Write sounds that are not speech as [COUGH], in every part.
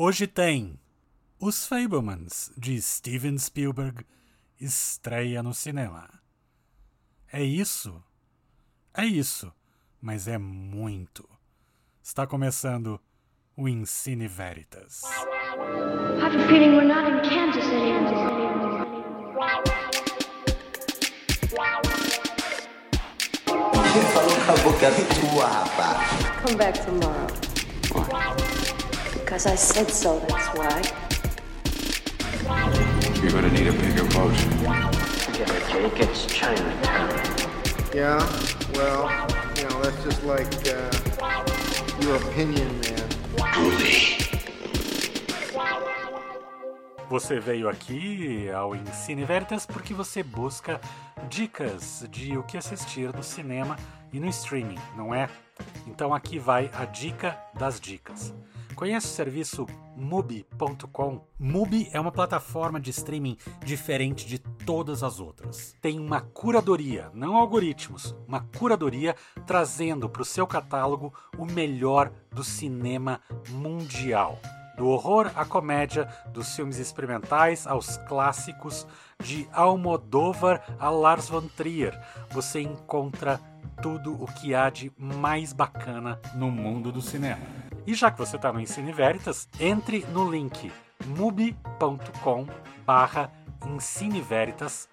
Hoje tem Os Fablemans, de Steven Spielberg, estreia no cinema. É isso? É isso, mas é muito. Está começando o Ensine Veritas. I have a feeling we're not in Kansas anymore. falou com a boca tua, rapaz. Come back tomorrow. Because I said so, that's why. You're gonna need a bigger boat. Get it, Jake. It's Chinatown. Yeah, well, you know, that's just like uh, your opinion, man. Você veio aqui ao Ensine Veritas porque você busca dicas de o que assistir no cinema e no streaming, não é? Então aqui vai a dica das dicas. Conhece o serviço Mubi.com? Mubi é uma plataforma de streaming diferente de todas as outras. Tem uma curadoria, não algoritmos, uma curadoria trazendo para o seu catálogo o melhor do cinema mundial. Do horror à comédia, dos filmes experimentais aos clássicos, de Almodóvar a Lars von Trier, você encontra tudo o que há de mais bacana no mundo do cinema. E já que você está no Ensine Veritas, entre no link mubi.com barra Veritas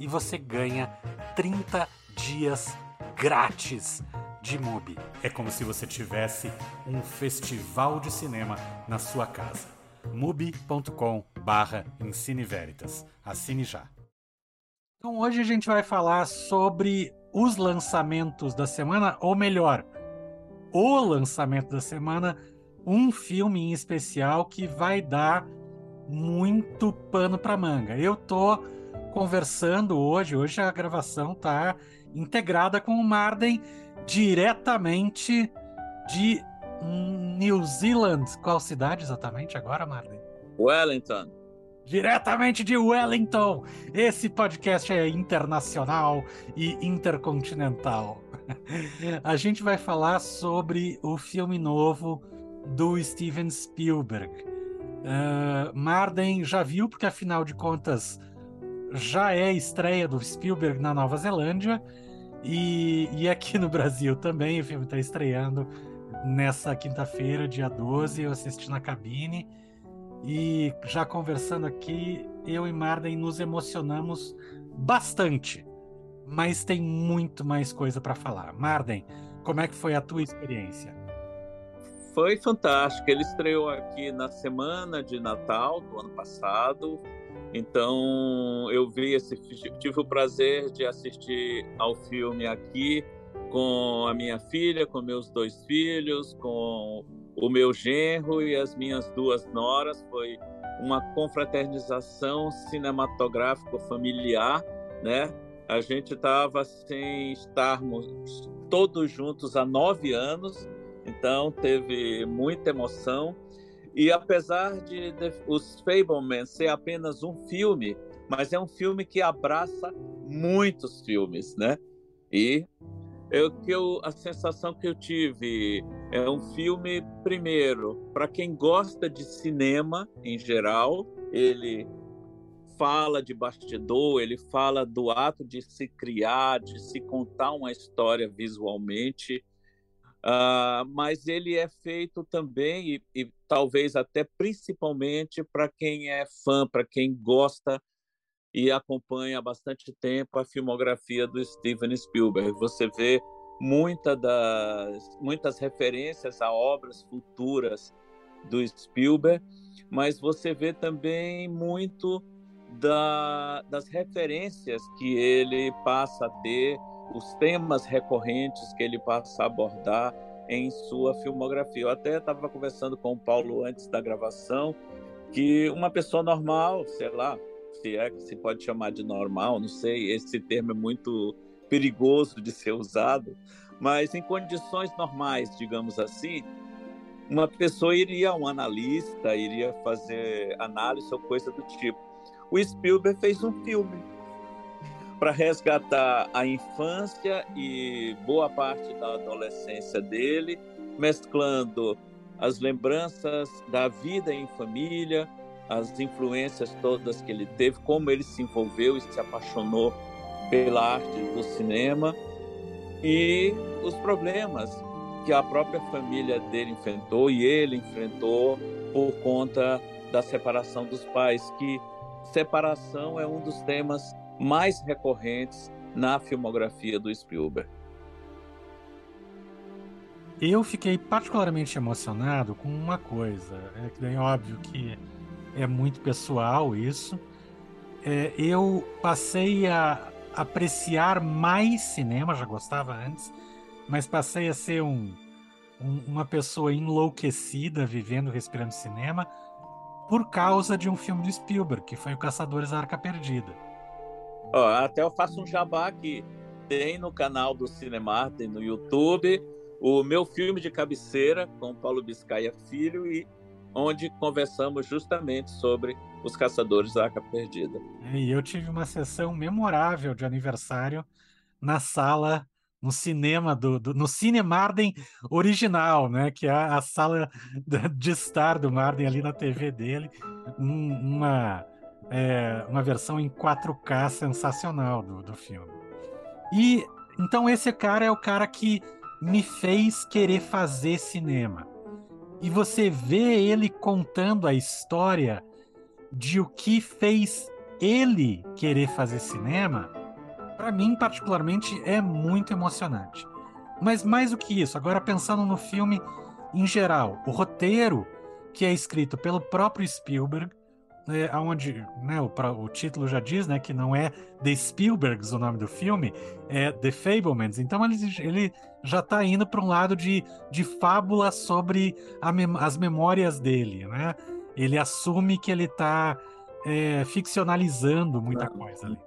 e você ganha 30 dias grátis de Mubi. É como se você tivesse um festival de cinema na sua casa. mubi.com barra Veritas. Assine já. Então hoje a gente vai falar sobre os lançamentos da semana, ou melhor, o lançamento da semana, um filme em especial que vai dar muito pano para manga. Eu tô conversando hoje, hoje a gravação tá integrada com o Marden diretamente de New Zealand. Qual cidade exatamente agora, Marden? Wellington. Diretamente de Wellington. Esse podcast é internacional e intercontinental. [LAUGHS] A gente vai falar sobre o filme novo do Steven Spielberg. Uh, Marden já viu, porque afinal de contas já é estreia do Spielberg na Nova Zelândia e, e aqui no Brasil também. O filme está estreando nessa quinta-feira, dia 12. Eu assisti na cabine e já conversando aqui, eu e Marden nos emocionamos bastante mas tem muito mais coisa para falar. Marden, como é que foi a tua experiência? Foi fantástico. Ele estreou aqui na semana de Natal do ano passado. Então eu vi esse tive o prazer de assistir ao filme aqui com a minha filha, com meus dois filhos, com o meu genro e as minhas duas noras. Foi uma confraternização cinematográfica familiar, né? A gente estava sem estarmos todos juntos há nove anos, então teve muita emoção. E apesar de, de Os Fableman ser apenas um filme, mas é um filme que abraça muitos filmes, né? E eu, que eu, a sensação que eu tive é um filme, primeiro, para quem gosta de cinema em geral, ele fala de bastidor, ele fala do ato de se criar, de se contar uma história visualmente, uh, mas ele é feito também e, e talvez até principalmente para quem é fã, para quem gosta e acompanha há bastante tempo a filmografia do Steven Spielberg. Você vê muita das, muitas referências a obras futuras do Spielberg, mas você vê também muito da, das referências que ele passa a ter, os temas recorrentes que ele passa a abordar. em sua filmografia. Eu até estava conversando com o Paulo antes da gravação que uma pessoa normal, sei lá, se é que se pode chamar de normal, não sei, esse termo é muito perigoso de ser usado, mas em condições normais, digamos assim, uma pessoa iria, um analista, iria fazer análise ou coisa do tipo. O Spielberg fez um filme para resgatar a infância e boa parte da adolescência dele, mesclando as lembranças da vida em família, as influências todas que ele teve, como ele se envolveu e se apaixonou pela arte do cinema e os problemas que a própria família dele enfrentou e ele enfrentou por conta da separação dos pais, que separação é um dos temas mais recorrentes na filmografia do Spielberg. Eu fiquei particularmente emocionado com uma coisa, é que daí óbvio que é muito pessoal isso. É, eu passei a apreciar mais cinema, já gostava antes, mas passei a ser um, um, uma pessoa enlouquecida vivendo, respirando cinema, por causa de um filme de Spielberg, que foi O Caçadores da Arca Perdida. Oh, até eu faço um jabá aqui. Tem no canal do Cinemar, tem no YouTube, o meu filme de cabeceira com Paulo Biscaia Filho e onde conversamos justamente sobre os caçadores da Arca Perdida. E eu tive uma sessão memorável de aniversário na sala, no cinema do, do no Cine Marden original, né? Que é a sala de estar do Marden ali na TV dele, um, uma é, uma versão em 4K sensacional do, do filme. E então esse cara é o cara que me fez querer fazer cinema e você vê ele contando a história de o que fez ele querer fazer cinema, para mim particularmente é muito emocionante. Mas mais do que isso, agora pensando no filme em geral, o roteiro que é escrito pelo próprio Spielberg, é, onde né, o, o, título já diz né, que não é The Spielbergs o nome do filme, é The Fablemans. Então ele, ele já está indo para um lado de, de fábula sobre mem as memórias dele. Né? Ele assume que ele está é, ficcionalizando muita coisa ali.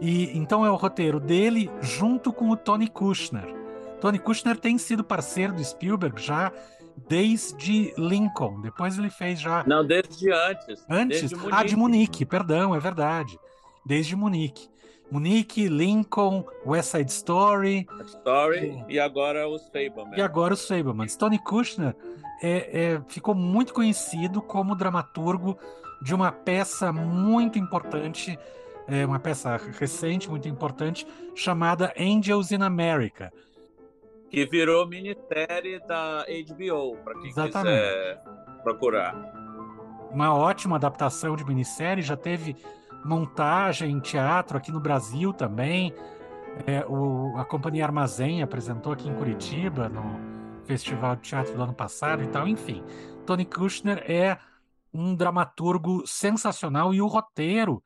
E então é o roteiro dele junto com o Tony Kushner. Tony Kushner tem sido parceiro do Spielberg já desde Lincoln. Depois ele fez já. Não, desde antes. Antes? Desde ah, de Munique, perdão, é verdade. Desde Munique. Munique, Lincoln, West Side Story. Story e, e agora os Fablemans. E agora os Fablemans. Tony Kushner é, é, ficou muito conhecido como dramaturgo de uma peça muito importante, é, uma peça recente, muito importante, chamada Angels in America que virou minissérie da HBO, para quem Exatamente. quiser procurar. Uma ótima adaptação de minissérie, já teve montagem em teatro aqui no Brasil também. É, o, a Companhia Armazém apresentou aqui em Curitiba, no Festival de Teatro do ano passado e tal. Enfim, Tony Kushner é um dramaturgo sensacional e o roteiro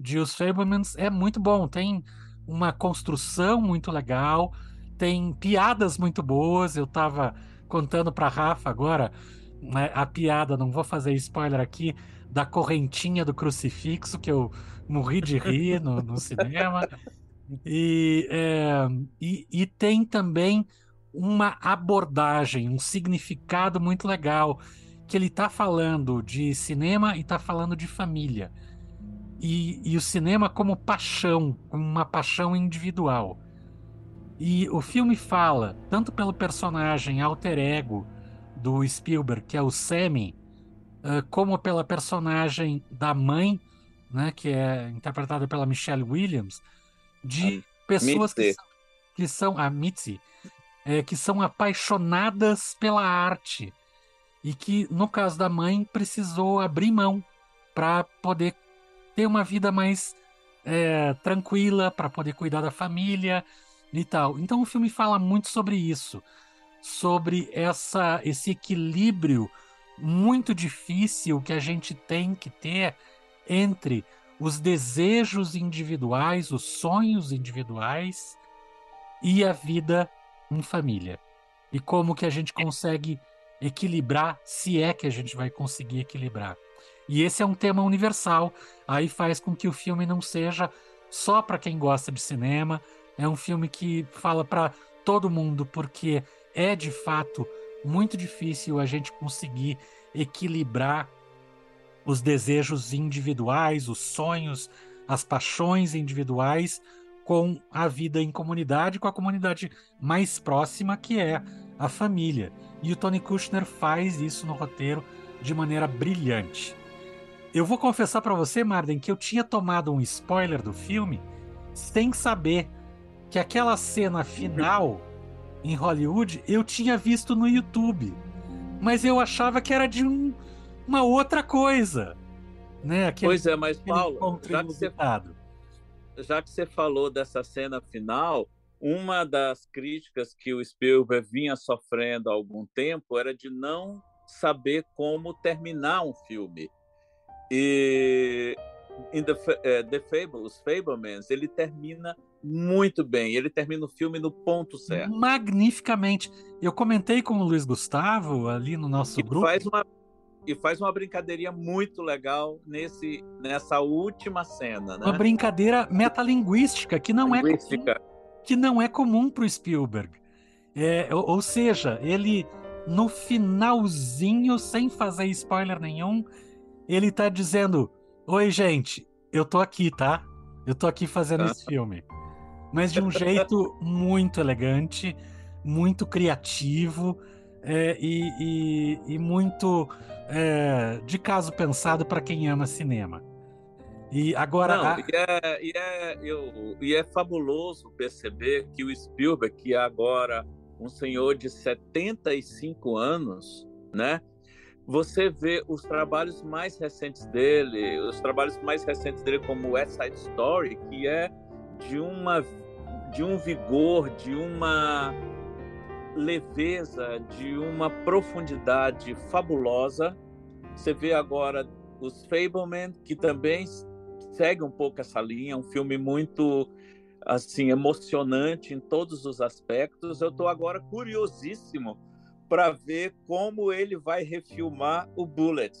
de Os Fablemans é muito bom. Tem uma construção muito legal tem piadas muito boas. Eu tava contando para Rafa agora né, a piada, não vou fazer spoiler aqui, da correntinha do crucifixo, que eu morri de rir no, no cinema. E, é, e, e, tem também uma abordagem, um significado muito legal, que ele está falando de cinema e está falando de família. E, e o cinema como paixão, como uma paixão individual. E o filme fala, tanto pelo personagem alter ego do Spielberg, que é o Sammy, uh, como pela personagem da mãe, né, que é interpretada pela Michelle Williams, de a pessoas que são, que são, a Mitzi, é, que são apaixonadas pela arte e que, no caso da mãe, precisou abrir mão para poder ter uma vida mais é, tranquila, para poder cuidar da família, e tal. Então o filme fala muito sobre isso, sobre essa esse equilíbrio muito difícil que a gente tem que ter entre os desejos individuais, os sonhos individuais e a vida em família. e como que a gente consegue equilibrar, se é que a gente vai conseguir equilibrar. E esse é um tema universal, aí faz com que o filme não seja só para quem gosta de cinema, é um filme que fala para todo mundo, porque é de fato muito difícil a gente conseguir equilibrar os desejos individuais, os sonhos, as paixões individuais com a vida em comunidade, com a comunidade mais próxima, que é a família. E o Tony Kushner faz isso no roteiro de maneira brilhante. Eu vou confessar para você, Marden, que eu tinha tomado um spoiler do filme sem saber que aquela cena final em Hollywood eu tinha visto no YouTube, mas eu achava que era de um, uma outra coisa, né? Aquele, pois é, mas Paulo, já que, você, já que você falou dessa cena final, uma das críticas que o Spielberg vinha sofrendo há algum tempo era de não saber como terminar um filme. E em The, uh, The Fables, Fablemans, ele termina muito bem. Ele termina o filme no ponto certo. Magnificamente. Eu comentei com o Luiz Gustavo ali no nosso e grupo. Faz uma, e faz uma brincadeirinha muito legal nesse, nessa última cena. Né? Uma brincadeira metalinguística que não é comum, que não é comum para o Spielberg. É, ou, ou seja, ele no finalzinho, sem fazer spoiler nenhum, ele está dizendo: Oi, gente, eu tô aqui, tá? Eu tô aqui fazendo esse filme mas de um jeito muito elegante, muito criativo é, e, e, e, muito é, de caso pensado para quem ama cinema. E agora. Não, a... e, é, e, é, eu, e é fabuloso perceber que o Spielberg, que é agora um senhor de 75 anos, né? Você vê os trabalhos mais recentes dele, os trabalhos mais recentes dele como West Side Story, que é de uma de um vigor, de uma leveza, de uma profundidade fabulosa. Você vê agora os Fableman, que também segue um pouco essa linha, um filme muito assim emocionante em todos os aspectos. Eu estou agora curiosíssimo para ver como ele vai refilmar o Bullet,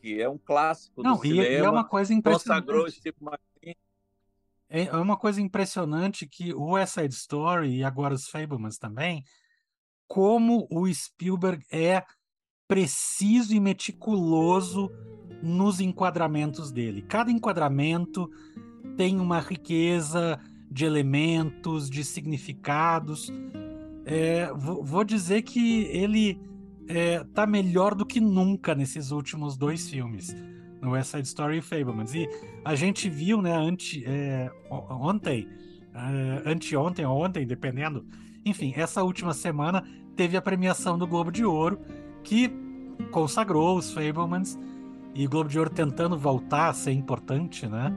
que é um clássico Não, do e, cinema. E é uma coisa impressionante. Consagrou Steve é, é uma coisa impressionante que o West Side Story e agora os Fablemans também, como o Spielberg é preciso e meticuloso nos enquadramentos dele. Cada enquadramento tem uma riqueza de elementos, de significados. É, vou, dizer que ele está é, melhor do que nunca nesses últimos dois filmes no West Side Story e Fablemans. E a gente viu, né, ante, é, ontem, é, anteontem ou ontem, dependendo, enfim, essa última semana teve a premiação do Globo de Ouro, que consagrou os Fablemans, e o Globo de Ouro tentando voltar a ser importante, né?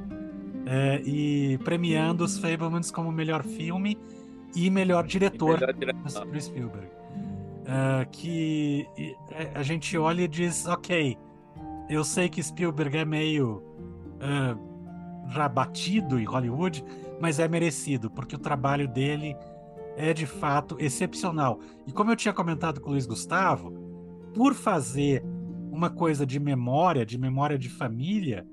É, e premiando os Fablemans como melhor filme e melhor diretor para Spielberg. Uh, que a gente olha e diz, ok, eu sei que Spielberg é meio uh, já batido em Hollywood, mas é merecido, porque o trabalho dele é de fato excepcional. E como eu tinha comentado com o Luiz Gustavo, por fazer uma coisa de memória, de memória de família,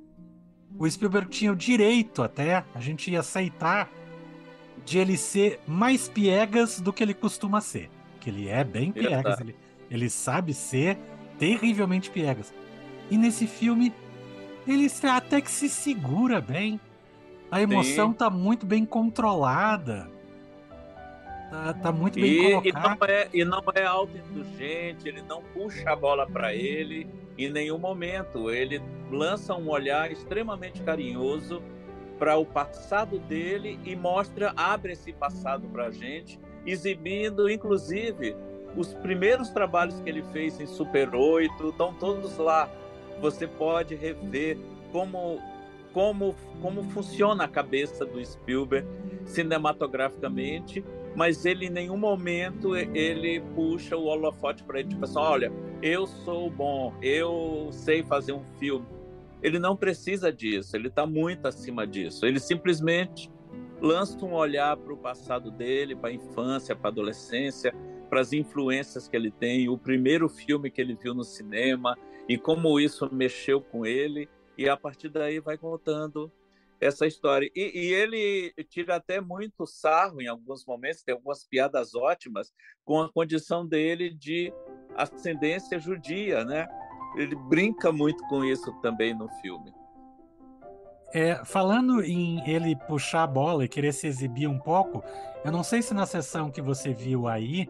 o Spielberg tinha o direito até, a gente ia aceitar, de ele ser mais piegas do que ele costuma ser. Que ele é bem piegas, ele, ele sabe ser terrivelmente piegas. E nesse filme, ele até que se segura bem. A emoção Sim. tá muito bem controlada. Tá, tá muito bem e, colocada. E não, é, e não é autoindulgente, ele não puxa a bola para ele em nenhum momento. Ele lança um olhar extremamente carinhoso para o passado dele e mostra, abre esse passado para a gente, exibindo, inclusive, os primeiros trabalhos que ele fez em Super 8, estão todos lá você pode rever como como como funciona a cabeça do Spielberg cinematograficamente, mas ele em nenhum momento ele puxa o holofote para ele tipo assim, olha, eu sou bom, eu sei fazer um filme. Ele não precisa disso, ele está muito acima disso. Ele simplesmente lança um olhar para o passado dele, para a infância, para a adolescência, para as influências que ele tem, o primeiro filme que ele viu no cinema e como isso mexeu com ele. E a partir daí vai contando essa história. E, e, ele tira até muito sarro em alguns momentos, tem algumas piadas ótimas com a condição dele de ascendência judia, né? Ele brinca muito com isso também no filme. É, falando em ele puxar a bola e querer se exibir um pouco, eu não sei se na sessão que você viu aí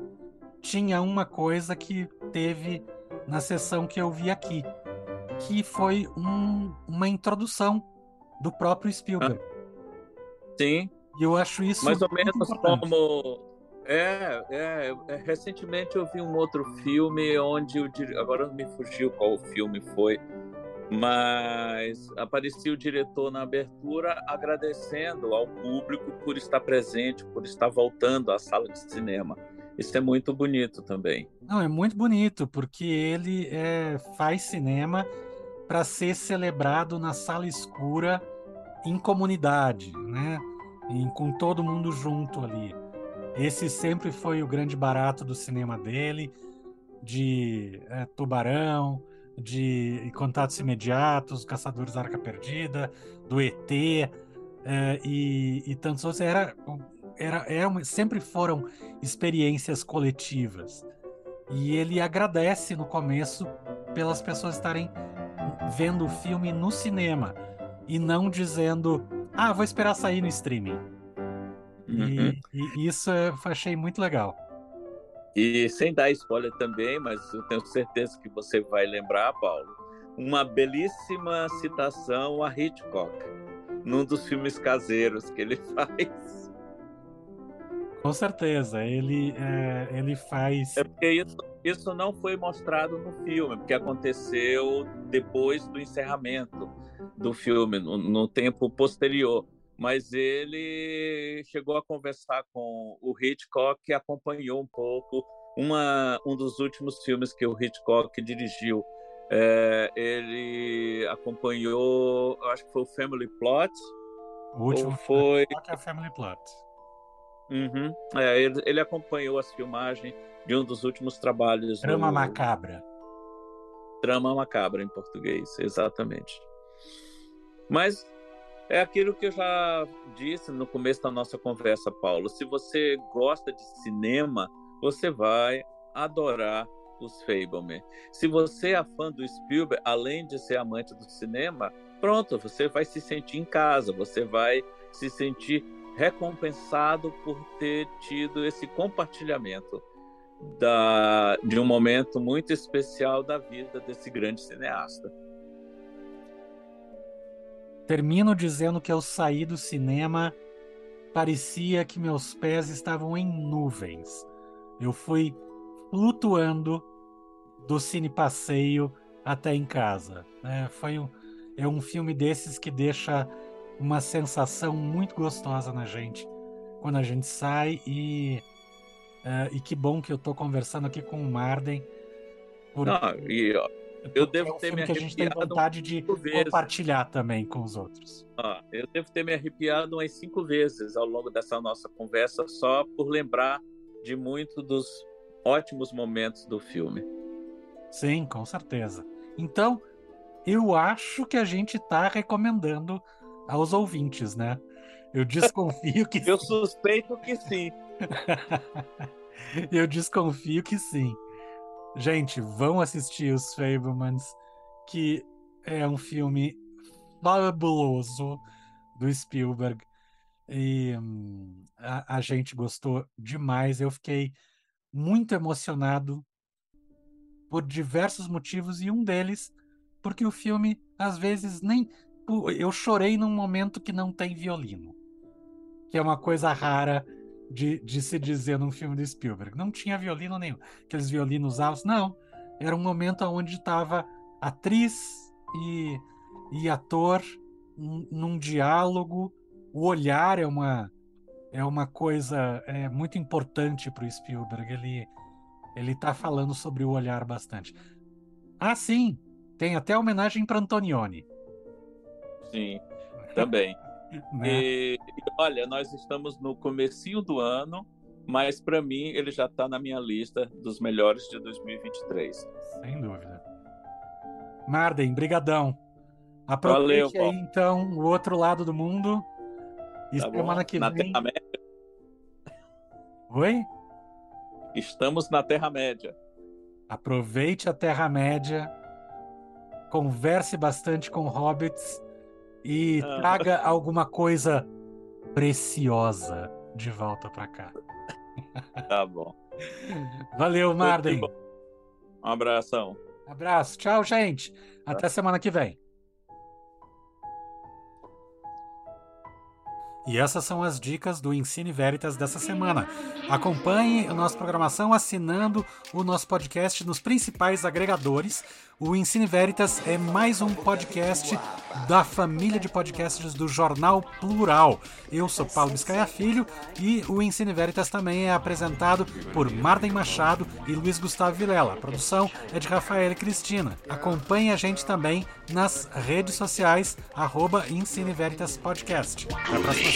tinha uma coisa que teve na sessão que eu vi aqui, que foi um, uma introdução do próprio Spielberg. Sim. E eu acho isso mais ou menos importante. como é, é, é, recentemente eu vi um outro filme onde o agora não me fugiu qual o filme foi, mas aparecia o diretor na abertura agradecendo ao público por estar presente, por estar voltando à sala de cinema. Isso é muito bonito também. Não, é muito bonito porque ele é, faz cinema para ser celebrado na sala escura em comunidade, né? E com todo mundo junto ali. Esse sempre foi o grande barato do cinema dele, de é, Tubarão, de Contatos Imediatos, Caçadores da Arca Perdida, do ET é, e, e tantos outros. Era, era, era, sempre foram experiências coletivas. E ele agradece no começo pelas pessoas estarem vendo o filme no cinema e não dizendo, ah, vou esperar sair no streaming. Uhum. E, e, isso eu achei muito legal. E sem dar spoiler também, mas eu tenho certeza que você vai lembrar, Paulo, uma belíssima citação a Hitchcock, num dos filmes caseiros que ele [LAUGHS] faz. Com certeza, ele, é, ele faz. É porque isso, isso não foi mostrado no filme, porque aconteceu depois do encerramento do filme, no, no tempo posterior. Mas ele chegou a conversar com o Hitchcock e acompanhou um pouco uma, um dos últimos filmes que o Hitchcock dirigiu. É, ele acompanhou, acho que foi o Family Plot. O último foi é o Family Plot. Uhum. É, ele, ele, acompanhou as filmagens de um dos últimos trabalhos. Trama do... Macabra. Trama Macabra em português, exatamente. Mas é aquilo que eu já disse no começo da nossa conversa, Paulo. Se você gosta de cinema, você vai adorar os Fableman. Se você é fã do Spielberg, além de ser amante do cinema, pronto, você vai se sentir em casa, você vai se sentir recompensado por ter tido esse compartilhamento da, de um momento muito especial da vida desse grande cineasta. Termino dizendo que ao sair do cinema parecia que meus pés estavam em nuvens. Eu fui flutuando do cine passeio até em casa. É, foi um, é um filme desses que deixa uma sensação muito gostosa na gente quando a gente sai e uh, e que bom que eu estou conversando aqui com o Marden. Porque... Não, e ó, eu devo é um ter me arrepiado. que a gente tem vontade de compartilhar também com os outros. Ah, eu devo ter me arrepiado umas cinco vezes ao longo dessa nossa conversa, só por lembrar de muito dos ótimos momentos do filme. Sim, com certeza. Então, eu acho que a gente está recomendando aos ouvintes, né? Eu [LAUGHS] desconfio que Eu suspeito que sim. [LAUGHS] eu desconfio que sim. Gente, vão assistir os Fablemans, que é um filme fabuloso do Spielberg. E hum, a, a, gente gostou demais. Eu fiquei muito emocionado por diversos motivos, e um deles porque o filme, às vezes, nem. Eu chorei num momento que não tem violino, que é uma coisa rara de, de se dizer num filme do Spielberg. Não tinha violino nenhum. Aqueles violinos altos, não. Era um momento onde estava atriz e, e ator num diálogo. O olhar é uma, é uma coisa é, muito importante para o Spielberg. Ele ele está falando sobre o olhar bastante. Ah, sim, tem até homenagem para Antonioni. Sim, [LAUGHS] também. Né? E, olha, nós estamos no comecinho do ano mas para mim ele já está na minha lista dos melhores de 2023. Sem dúvida. Marden, brigadão. Aproveite Valeu, aí, então, o outro lado do mundo. E tá semana que na vem. Terra-média. Oi? Estamos na Terra-média. Aproveite a Terra-média, converse bastante com hobbits e ah. traga alguma coisa preciosa de volta para cá. Tá bom. Valeu, Marden. Um abração. Abraço. Tchau, gente. Até semana que vem. E essas são as dicas do Ensine Veritas dessa semana. Acompanhe a nossa programação assinando o nosso podcast nos principais agregadores. O Ensine Veritas é mais um podcast da família de podcasts do Jornal Plural. Eu sou Paulo Biscaia Filho e o Ensine Veritas também é apresentado por Marden Machado e Luiz Gustavo Vilela. A produção é de Rafael e Cristina. Acompanhe a gente também nas redes sociais, arroba Ensine Veritas Podcast. Até a próxima